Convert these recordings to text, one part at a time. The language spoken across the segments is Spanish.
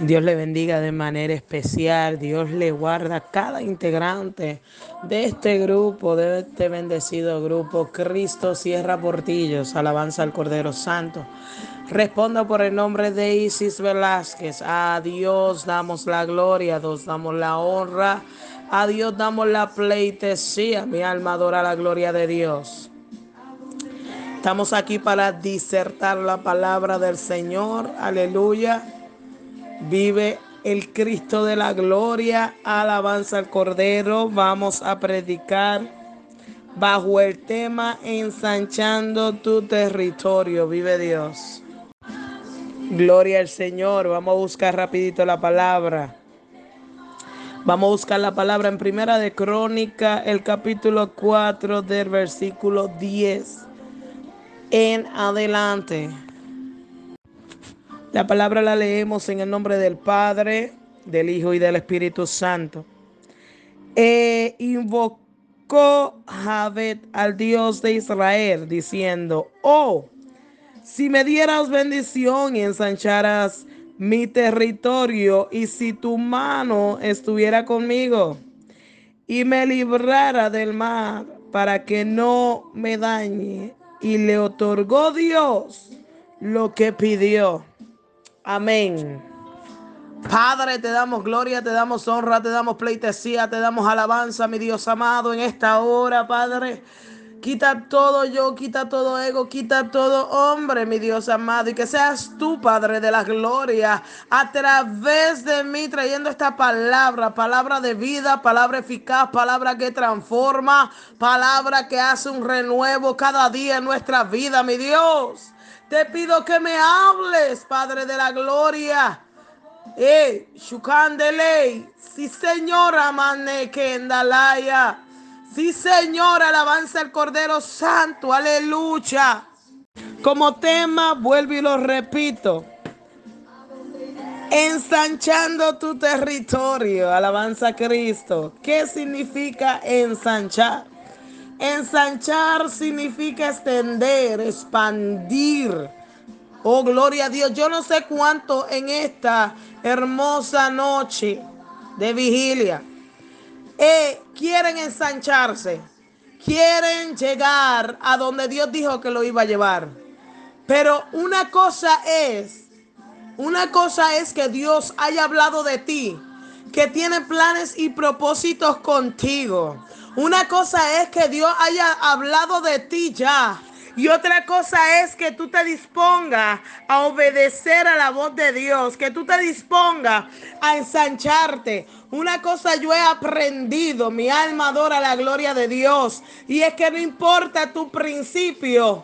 Dios le bendiga de manera especial. Dios le guarda a cada integrante de este grupo, de este bendecido grupo. Cristo cierra portillos. Alabanza al Cordero Santo. Respondo por el nombre de Isis Velázquez. A Dios damos la gloria, a Dios damos la honra, a Dios damos la pleitesía. Mi alma adora la gloria de Dios. Estamos aquí para disertar la palabra del Señor. Aleluya. Vive el Cristo de la gloria, alabanza al Cordero. Vamos a predicar bajo el tema ensanchando tu territorio. Vive Dios. Gloria al Señor. Vamos a buscar rapidito la palabra. Vamos a buscar la palabra en Primera de Crónica, el capítulo 4 del versículo 10 en adelante. La palabra la leemos en el nombre del Padre, del Hijo y del Espíritu Santo. E invocó Javed al Dios de Israel, diciendo, oh, si me dieras bendición y ensancharas mi territorio, y si tu mano estuviera conmigo y me librara del mar para que no me dañe, y le otorgó Dios lo que pidió. Amén. Padre, te damos gloria, te damos honra, te damos pleitesía, te damos alabanza, mi Dios amado, en esta hora, Padre. Quita todo yo, quita todo ego, quita todo hombre, mi Dios amado, y que seas tú, Padre de la gloria, a través de mí trayendo esta palabra, palabra de vida, palabra eficaz, palabra que transforma, palabra que hace un renuevo cada día en nuestra vida, mi Dios. Te pido que me hables, Padre de la Gloria. Eh, ley. Sí, señora, Dalaya. Sí, Señor, alabanza al Cordero Santo. Aleluya. Como tema, vuelvo y lo repito. Ensanchando tu territorio. Alabanza a Cristo. ¿Qué significa ensanchar? Ensanchar significa extender, expandir. Oh, gloria a Dios. Yo no sé cuánto en esta hermosa noche de vigilia eh, quieren ensancharse. Quieren llegar a donde Dios dijo que lo iba a llevar. Pero una cosa es, una cosa es que Dios haya hablado de ti, que tiene planes y propósitos contigo. Una cosa es que Dios haya hablado de ti ya. Y otra cosa es que tú te dispongas a obedecer a la voz de Dios, que tú te dispongas a ensancharte. Una cosa yo he aprendido, mi alma adora la gloria de Dios, y es que no importa tu principio,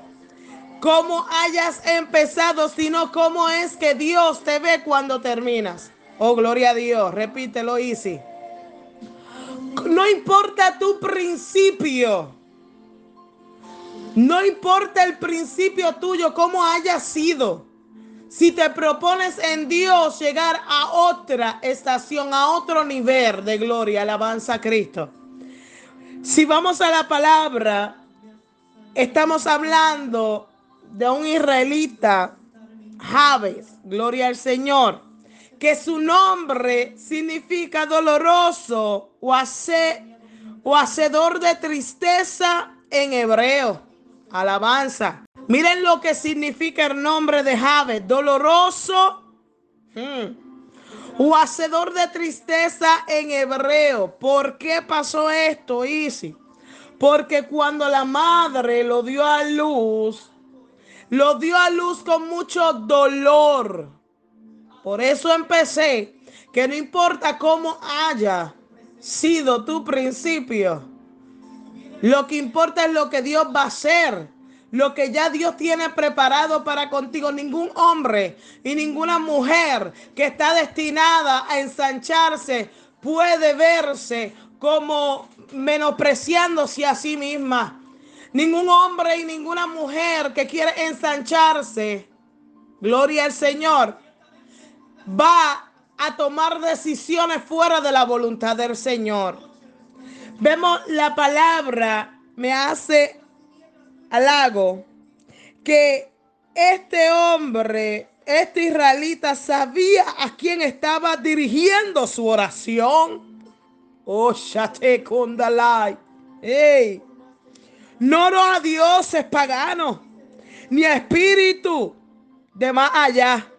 cómo hayas empezado, sino cómo es que Dios te ve cuando terminas. Oh, gloria a Dios, repítelo, Easy. No importa tu principio. No importa el principio tuyo, cómo haya sido. Si te propones en Dios llegar a otra estación, a otro nivel de gloria, alabanza a Cristo. Si vamos a la palabra, estamos hablando de un israelita, Javes, gloria al Señor que su nombre significa doloroso o, o hacedor de tristeza en hebreo. Alabanza. Miren lo que significa el nombre de Jave, doloroso hmm, o hacedor de tristeza en hebreo. ¿Por qué pasó esto, Isi? Porque cuando la madre lo dio a luz, lo dio a luz con mucho dolor. Por eso empecé que no importa cómo haya sido tu principio, lo que importa es lo que Dios va a hacer. Lo que ya Dios tiene preparado para contigo. Ningún hombre y ninguna mujer que está destinada a ensancharse puede verse como menospreciándose a sí misma. Ningún hombre y ninguna mujer que quiere ensancharse, gloria al Señor, va a tomar decisiones fuera de la voluntad del Señor. Vemos la palabra, me hace halago, que este hombre este israelita sabía a quién estaba dirigiendo su oración. Oh, Shate Kondalai. Hey. No a dioses paganos, ni a espíritu de más allá.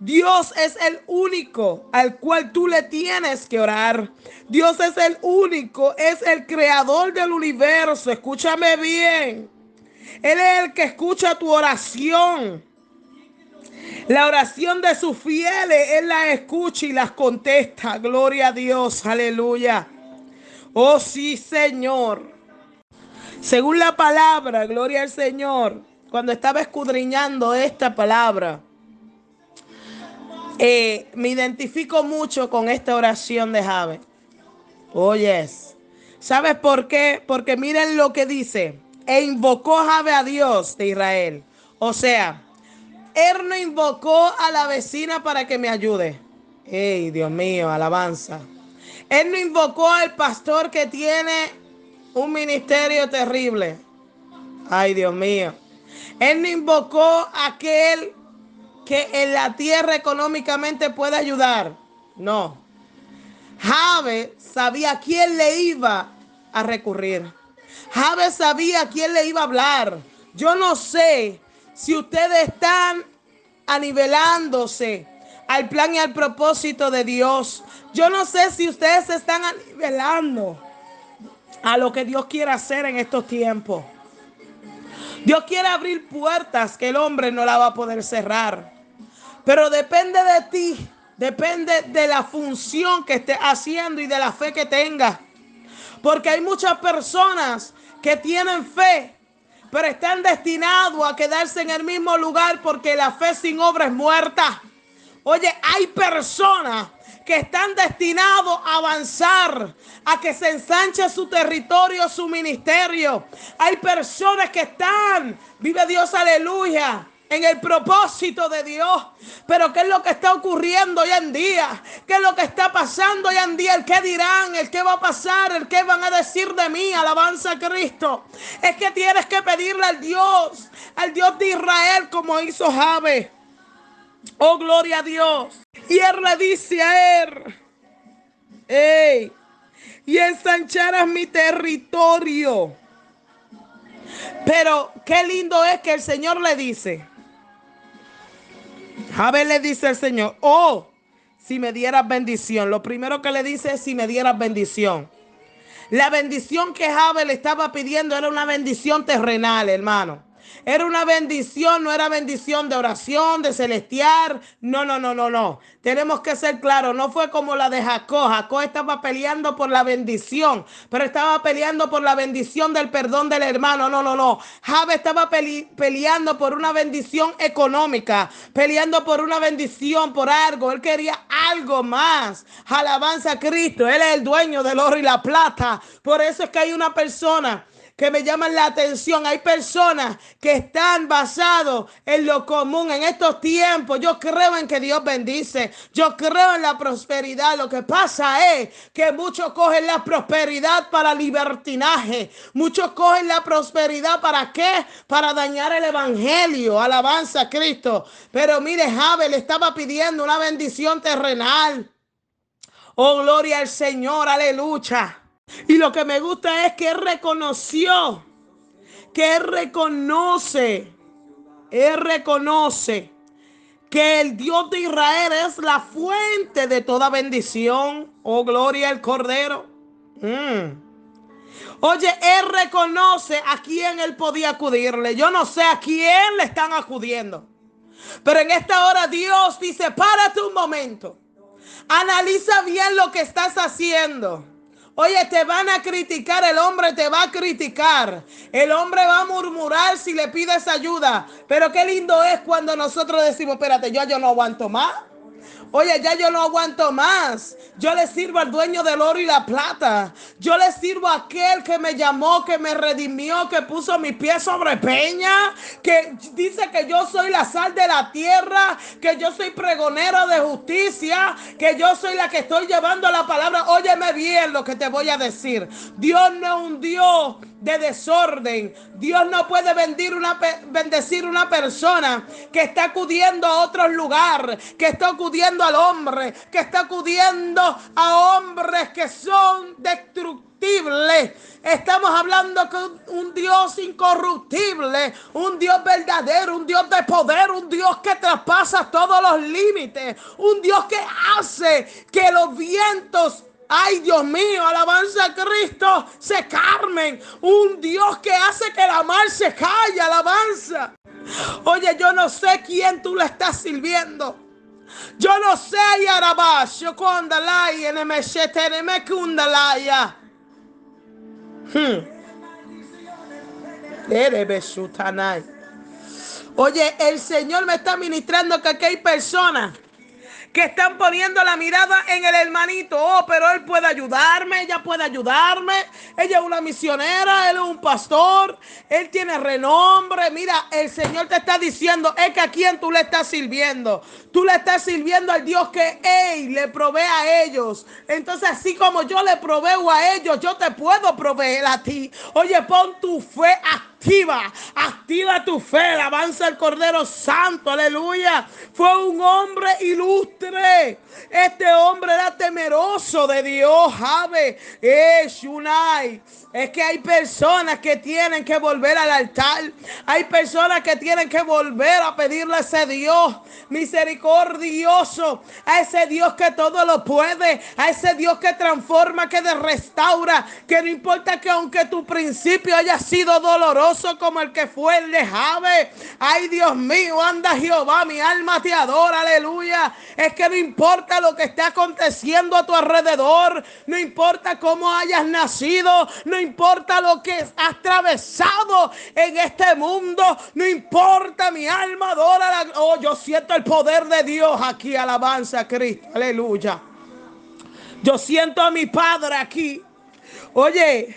Dios es el único al cual tú le tienes que orar. Dios es el único, es el creador del universo. Escúchame bien. Él es el que escucha tu oración. La oración de sus fieles, Él las escucha y las contesta. Gloria a Dios, aleluya. Oh sí, Señor. Según la palabra, gloria al Señor, cuando estaba escudriñando esta palabra, eh, me identifico mucho con esta oración de Jabe. Oh, yes. ¿Sabes por qué? Porque miren lo que dice. E invocó Jabe a Dios de Israel. O sea, él no invocó a la vecina para que me ayude. Ey, Dios mío, alabanza. Él no invocó al pastor que tiene un ministerio terrible. Ay, Dios mío. Él no invocó a aquel que en la tierra económicamente puede ayudar. No. Jabe sabía a quién le iba a recurrir. Jabe sabía a quién le iba a hablar. Yo no sé si ustedes están anivelándose al plan y al propósito de Dios. Yo no sé si ustedes se están anivelando a lo que Dios quiere hacer en estos tiempos. Dios quiere abrir puertas que el hombre no la va a poder cerrar. Pero depende de ti, depende de la función que estés haciendo y de la fe que tengas. Porque hay muchas personas que tienen fe, pero están destinados a quedarse en el mismo lugar porque la fe sin obra es muerta. Oye, hay personas que están destinados a avanzar, a que se ensanche su territorio, su ministerio. Hay personas que están, vive Dios, aleluya en el propósito de Dios. Pero ¿qué es lo que está ocurriendo hoy en día? ¿Qué es lo que está pasando hoy en día? ¿El qué dirán? ¿El qué va a pasar? ¿El qué van a decir de mí? Alabanza a Cristo. Es que tienes que pedirle al Dios, al Dios de Israel como hizo Jabe. Oh, gloria a Dios. Y él le dice a él, y ensancharás mi territorio. Pero qué lindo es que el Señor le dice, Jabe le dice al Señor, oh, si me dieras bendición. Lo primero que le dice es si me dieras bendición. La bendición que Jabe le estaba pidiendo era una bendición terrenal, hermano. Era una bendición, no era bendición de oración, de celestial. No, no, no, no, no. Tenemos que ser claros, no fue como la de Jacob. Jacob estaba peleando por la bendición, pero estaba peleando por la bendición del perdón del hermano. No, no, no. Jabe estaba peleando por una bendición económica, peleando por una bendición, por algo. Él quería algo más. Alabanza a Cristo. Él es el dueño del oro y la plata. Por eso es que hay una persona que me llaman la atención. Hay personas que están basados en lo común en estos tiempos. Yo creo en que Dios bendice. Yo creo en la prosperidad. Lo que pasa es que muchos cogen la prosperidad para libertinaje. Muchos cogen la prosperidad para qué? Para dañar el evangelio. Alabanza a Cristo. Pero mire, Jabe le estaba pidiendo una bendición terrenal. Oh, gloria al Señor. Aleluya. Y lo que me gusta es que él reconoció, que él reconoce, él reconoce que el Dios de Israel es la fuente de toda bendición. Oh, gloria al Cordero. Mm. Oye, él reconoce a quién él podía acudirle. Yo no sé a quién le están acudiendo. Pero en esta hora Dios dice, párate un momento. Analiza bien lo que estás haciendo. Oye, te van a criticar, el hombre te va a criticar. El hombre va a murmurar si le pides ayuda. Pero qué lindo es cuando nosotros decimos, espérate, yo, yo no aguanto más. Oye, ya yo no aguanto más. Yo le sirvo al dueño del oro y la plata. Yo le sirvo a aquel que me llamó, que me redimió, que puso mi pie sobre peña, que dice que yo soy la sal de la tierra, que yo soy pregonero de justicia, que yo soy la que estoy llevando la palabra. Óyeme bien lo que te voy a decir. Dios no es un Dios de desorden. Dios no puede bendecir una, bendecir una persona que está acudiendo a otro lugar, que está acudiendo al hombre, que está acudiendo a hombres que son destructibles. Estamos hablando con un Dios incorruptible, un Dios verdadero, un Dios de poder, un Dios que traspasa todos los límites, un Dios que hace que los vientos Ay, Dios mío, alabanza a Cristo, se carmen. Un Dios que hace que la mar se calle, alabanza. Oye, yo no sé quién tú le estás sirviendo. Yo no sé, Yarabash, cuando la en me kundalaya. Hmm. Oye, el Señor me está ministrando que aquí hay personas que están poniendo la mirada en el hermanito. Oh, pero él puede ayudarme, ella puede ayudarme. Ella es una misionera, él es un pastor, él tiene renombre. Mira, el Señor te está diciendo, es que a quién tú le estás sirviendo. Tú le estás sirviendo al Dios que él le provee a ellos. Entonces, así como yo le proveo a ellos, yo te puedo proveer a ti. Oye, pon tu fe activa, activa tu fe, avanza el Cordero Santo, aleluya. Fue un hombre ilustre. Este hombre era temeroso de Dios, Jabe, es Es que hay personas que tienen que volver al altar. Hay personas que tienen que volver a pedirle a ese Dios misericordioso, a ese Dios que todo lo puede, a ese Dios que transforma, que restaura, que no importa que aunque tu principio haya sido doloroso como el que fue el de Jave. Ay Dios mío, anda Jehová, mi alma te adora, aleluya. Es que no importa lo que esté aconteciendo a tu alrededor, no importa cómo hayas nacido, no importa lo que has atravesado en este mundo, no importa mi alma adora. Oh, yo siento el poder de Dios aquí, alabanza a Cristo, aleluya. Yo siento a mi Padre aquí. Oye,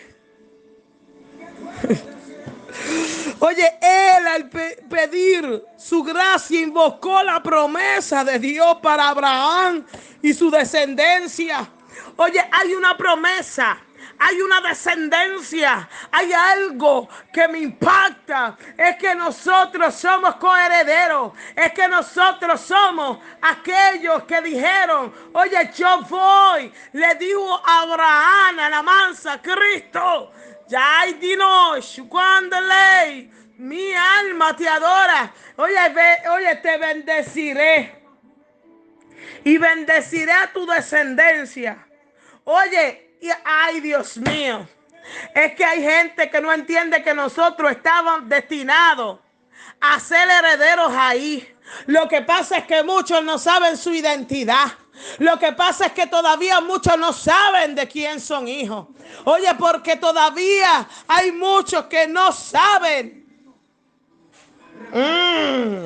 Oye, él al pedir su gracia invocó la promesa de Dios para Abraham y su descendencia. Oye, hay una promesa hay una descendencia, hay algo que me impacta. Es que nosotros somos coherederos, es que nosotros somos aquellos que dijeron, oye, yo voy, le dijo a Abraham, a la mansa, Cristo, ya hay dinos, cuando ley, mi alma te adora. Oye, oye, te bendeciré y bendeciré a tu descendencia. Oye, ay, Dios mío, es que hay gente que no entiende que nosotros estábamos destinados a ser herederos ahí. Lo que pasa es que muchos no saben su identidad. Lo que pasa es que todavía muchos no saben de quién son hijos. Oye, porque todavía hay muchos que no saben. Mm.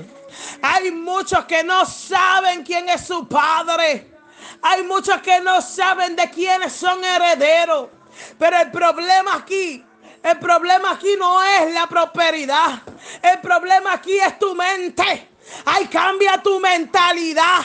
Hay muchos que no saben quién es su padre. Hay muchos que no saben de quiénes son herederos. Pero el problema aquí, el problema aquí no es la prosperidad. El problema aquí es tu mente. Ay, cambia tu mentalidad.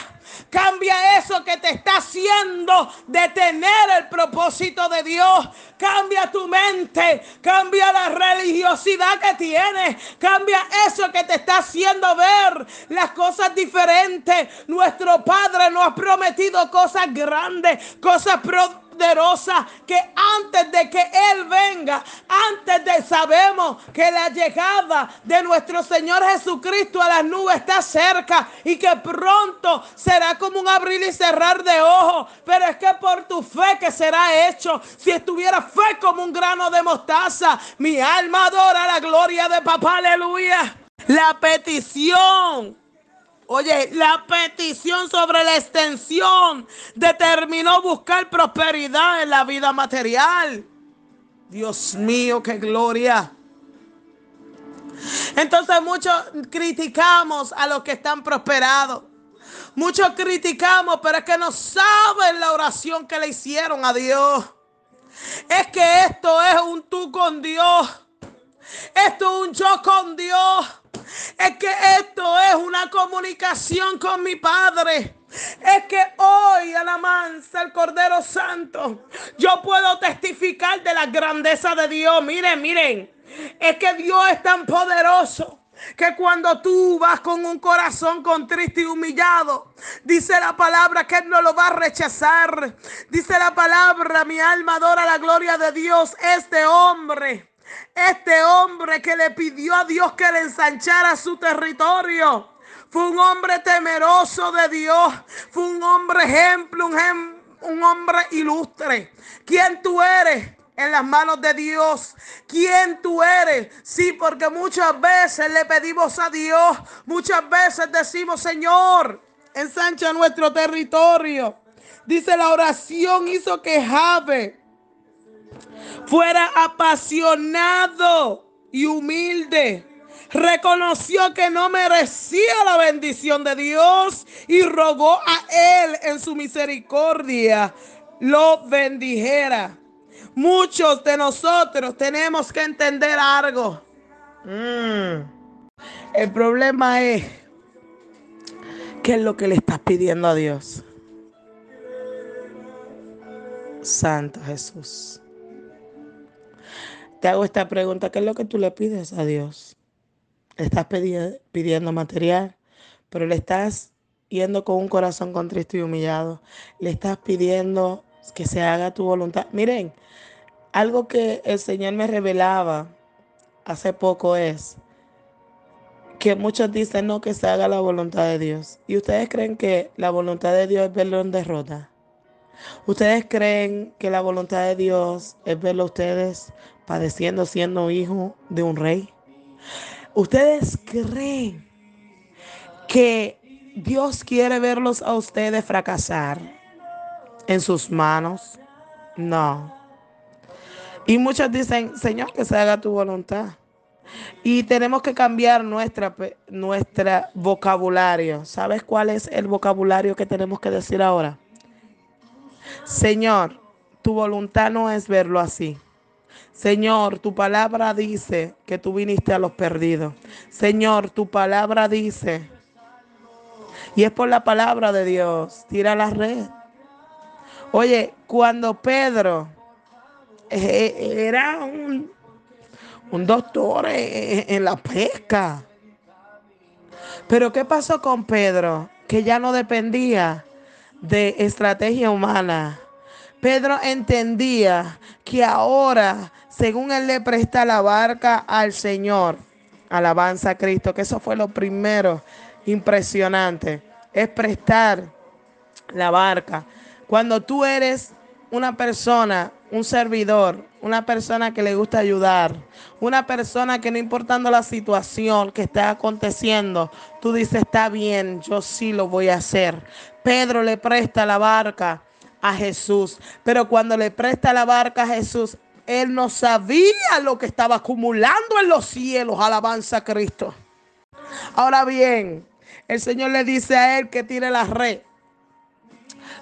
Cambia eso que te está haciendo detener el propósito de Dios. Cambia tu mente. Cambia la religiosidad que tienes. Cambia eso que te está haciendo ver las cosas diferentes. Nuestro Padre nos ha prometido cosas grandes, cosas que antes de que Él venga, antes de sabemos que la llegada de nuestro Señor Jesucristo a las nubes está cerca y que pronto será como un abrir y cerrar de ojos. Pero es que por tu fe que será hecho, si estuviera fe como un grano de mostaza, mi alma adora la gloria de papá, aleluya. La petición Oye, la petición sobre la extensión determinó buscar prosperidad en la vida material. Dios mío, qué gloria. Entonces muchos criticamos a los que están prosperados. Muchos criticamos, pero es que no saben la oración que le hicieron a Dios. Es que esto es un tú con Dios. Esto es un yo con Dios. Es que esto es una comunicación con mi Padre. Es que hoy, alabanza el Cordero Santo, yo puedo testificar de la grandeza de Dios. Miren, miren, es que Dios es tan poderoso que cuando tú vas con un corazón contrito y humillado, dice la palabra que Él no lo va a rechazar. Dice la palabra, mi alma adora la gloria de Dios. Este hombre este hombre que le pidió a Dios que le ensanchara su territorio. Fue un hombre temeroso de Dios. Fue un hombre ejemplo, un, un hombre ilustre. ¿Quién tú eres? en las manos de Dios. ¿Quién tú eres? Sí, porque muchas veces le pedimos a Dios, muchas veces decimos, Señor, ensancha nuestro territorio. Dice la oración hizo que Jave fuera apasionado y humilde. Reconoció que no merecía la bendición de Dios y rogó a Él en su misericordia lo bendijera. Muchos de nosotros tenemos que entender algo. Mm. El problema es qué es lo que le estás pidiendo a Dios. Santo Jesús. Te hago esta pregunta, ¿qué es lo que tú le pides a Dios? Estás pidiendo material, pero le estás yendo con un corazón contristo y humillado. Le estás pidiendo que se haga tu voluntad. Miren, algo que el Señor me revelaba hace poco es que muchos dicen no que se haga la voluntad de Dios. ¿Y ustedes creen que la voluntad de Dios es verlo en derrota? ¿Ustedes creen que la voluntad de Dios es verlo a ustedes padeciendo siendo hijo de un rey? ¿Ustedes creen que Dios quiere verlos a ustedes fracasar en sus manos? No. Y muchos dicen, Señor, que se haga tu voluntad. Y tenemos que cambiar nuestra, nuestra vocabulario. ¿Sabes cuál es el vocabulario que tenemos que decir ahora? Señor, tu voluntad no es verlo así. Señor, tu palabra dice que tú viniste a los perdidos. Señor, tu palabra dice, y es por la palabra de Dios, tira la red. Oye, cuando Pedro eh, eh, era un, un doctor en la pesca, pero ¿qué pasó con Pedro? Que ya no dependía de estrategia humana. Pedro entendía que ahora, según él le presta la barca al Señor, alabanza a Cristo, que eso fue lo primero impresionante, es prestar la barca. Cuando tú eres una persona, un servidor, una persona que le gusta ayudar, una persona que no importando la situación que está aconteciendo, tú dices, está bien, yo sí lo voy a hacer. Pedro le presta la barca a Jesús, pero cuando le presta la barca a Jesús, él no sabía lo que estaba acumulando en los cielos, alabanza a Cristo. Ahora bien, el Señor le dice a él que tire la red.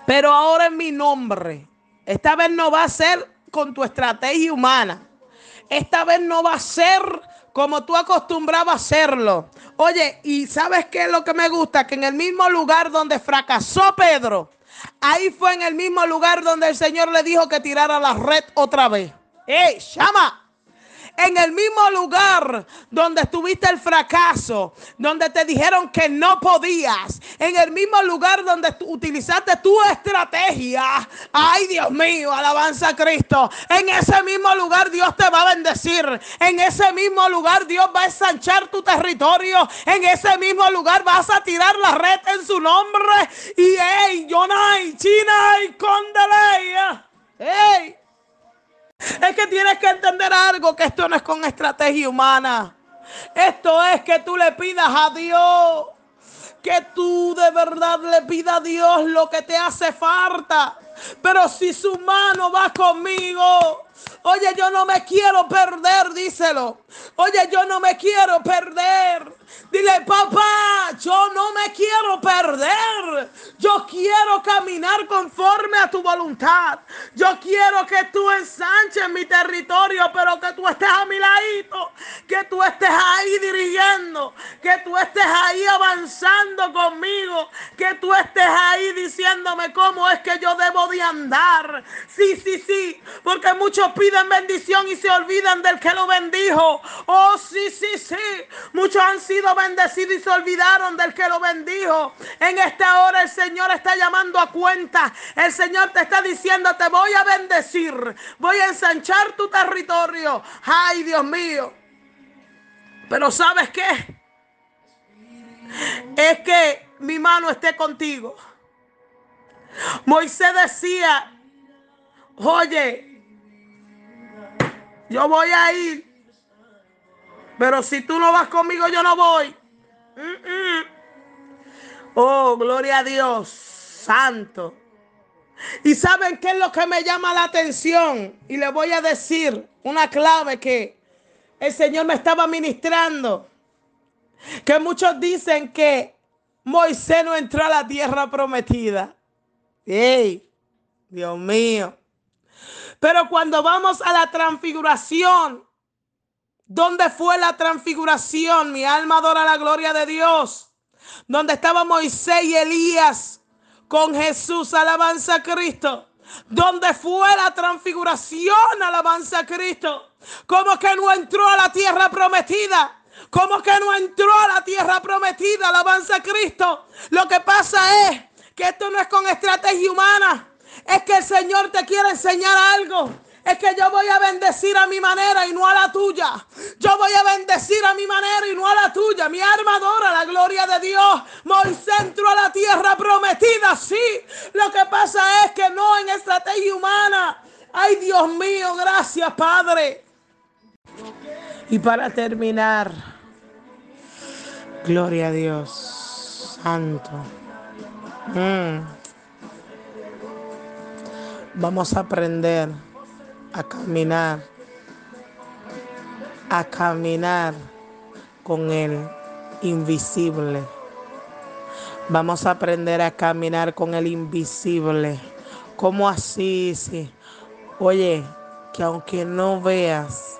Pero ahora en mi nombre, esta vez no va a ser con tu estrategia humana. Esta vez no va a ser como tú acostumbrabas a hacerlo. Oye, ¿y sabes qué es lo que me gusta? Que en el mismo lugar donde fracasó Pedro, ahí fue en el mismo lugar donde el Señor le dijo que tirara la red otra vez. ¡Ey, llama! En el mismo lugar donde estuviste el fracaso, donde te dijeron que no podías, en el mismo lugar donde utilizaste tu estrategia. Ay, Dios mío, alabanza a Cristo. En ese mismo lugar Dios te va a bendecir. En ese mismo lugar Dios va a ensanchar tu territorio. En ese mismo lugar vas a tirar la red en su nombre. Y hey, Yonai, China y. Hey. Es que tienes que entender algo, que esto no es con estrategia humana. Esto es que tú le pidas a Dios. Que tú de verdad le pidas a Dios lo que te hace falta. pero si su mano va conmigo, Oye, yo no me quiero perder, díselo. Oye, yo no me quiero perder. Dile, papá, yo no me quiero perder. Yo quiero caminar conforme a tu voluntad. Yo quiero que tú ensanches mi territorio, pero que tú estés a mi ladito. Que tú estés ahí dirigiendo. Que tú estés ahí avanzando conmigo. Que tú estés ahí diciéndome cómo es que yo debo de andar. Sí, sí, sí. Porque muchos piden bendición y se olvidan del que lo bendijo. Oh, sí, sí, sí. Muchos han sido bendecidos y se olvidaron del que lo bendijo. En esta hora el Señor está llamando a cuenta. El Señor te está diciendo, te voy a bendecir. Voy a ensanchar tu territorio. Ay, Dios mío. Pero ¿sabes qué? Es que mi mano esté contigo. Moisés decía, oye, yo voy a ir, pero si tú no vas conmigo, yo no voy. Oh, gloria a Dios, santo. ¿Y saben qué es lo que me llama la atención? Y le voy a decir una clave que el Señor me estaba ministrando. Que muchos dicen que Moisés no entró a la tierra prometida. ¡Ey! Dios mío. Pero cuando vamos a la transfiguración, ¿dónde fue la transfiguración? Mi alma adora la gloria de Dios. Donde estaba Moisés y Elías con Jesús, alabanza a Cristo. ¿Dónde fue la transfiguración, alabanza a Cristo. ¿Cómo que no entró a la tierra prometida? ¿Cómo que no entró a la tierra prometida? Alabanza a Cristo. Lo que pasa es que esto no es con estrategia humana. Es que el Señor te quiere enseñar algo. Es que yo voy a bendecir a mi manera y no a la tuya. Yo voy a bendecir a mi manera y no a la tuya. Mi alma adora la gloria de Dios. Moisés entró a la tierra prometida, sí. Lo que pasa es que no en estrategia humana. Ay, Dios mío, gracias, Padre. Y para terminar, gloria a Dios, Santo. Mm vamos a aprender a caminar, a caminar con el invisible. Vamos a aprender a caminar con el invisible. ¿Cómo así? Sí. Oye, que aunque no veas,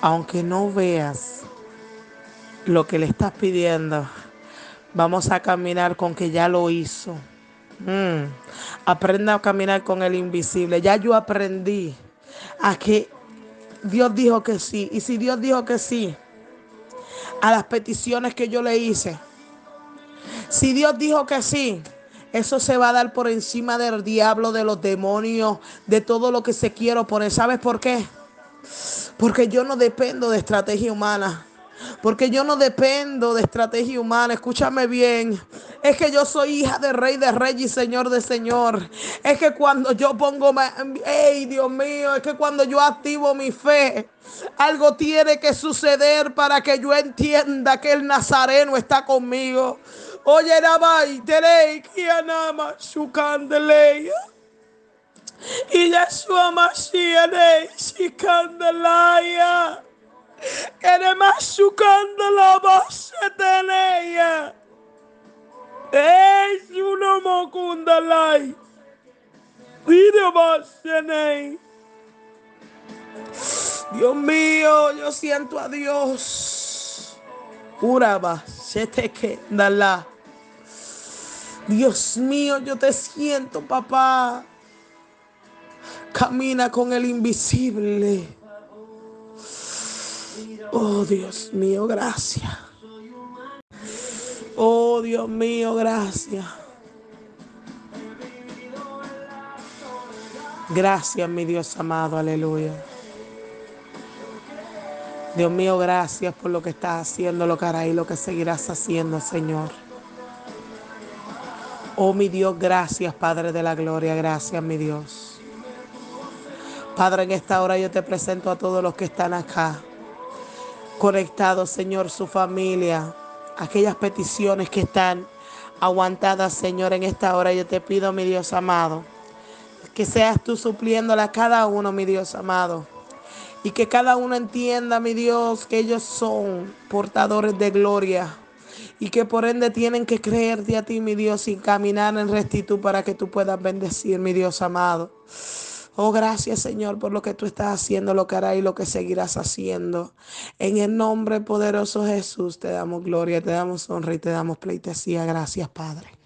aunque no veas lo que le estás pidiendo, vamos a caminar con que ya lo hizo. Mm. Aprenda a caminar con el invisible. Ya yo aprendí a que Dios dijo que sí. Y si Dios dijo que sí a las peticiones que yo le hice, si Dios dijo que sí, eso se va a dar por encima del diablo, de los demonios, de todo lo que se quiero poner. ¿Sabes por qué? Porque yo no dependo de estrategia humana. Porque yo no dependo de estrategia humana. Escúchame bien. Es que yo soy hija de rey de rey y señor de señor. Es que cuando yo pongo, ¡Ey, Dios mío, es que cuando yo activo mi fe, algo tiene que suceder para que yo entienda que el nazareno está conmigo. Oye, Nabai, Terei, Kianama, Shukandeleya. Y Yeshua Mashiach, Shikandelaya. Kenemashukanda la base de Es uno mokunda lai. Video base Dios mío, yo siento a Dios. Uraba, se te queda Dios mío, yo te siento, papá. Camina con el invisible. Oh Dios mío, gracias. Oh Dios mío, gracias. Gracias, mi Dios amado, aleluya. Dios mío, gracias por lo que estás haciendo, lo que harás y lo que seguirás haciendo, Señor. Oh, mi Dios, gracias, Padre de la Gloria, gracias, mi Dios. Padre, en esta hora yo te presento a todos los que están acá conectados, Señor, su familia, aquellas peticiones que están aguantadas, Señor, en esta hora. Yo te pido, mi Dios amado, que seas tú supliéndola a cada uno, mi Dios amado. Y que cada uno entienda, mi Dios, que ellos son portadores de gloria. Y que por ende tienen que creerte a ti, mi Dios, y caminar en rectitud para que tú puedas bendecir, mi Dios amado. Oh, gracias Señor por lo que tú estás haciendo, lo que harás y lo que seguirás haciendo. En el nombre poderoso Jesús te damos gloria, te damos honra y te damos pleitesía. Gracias Padre.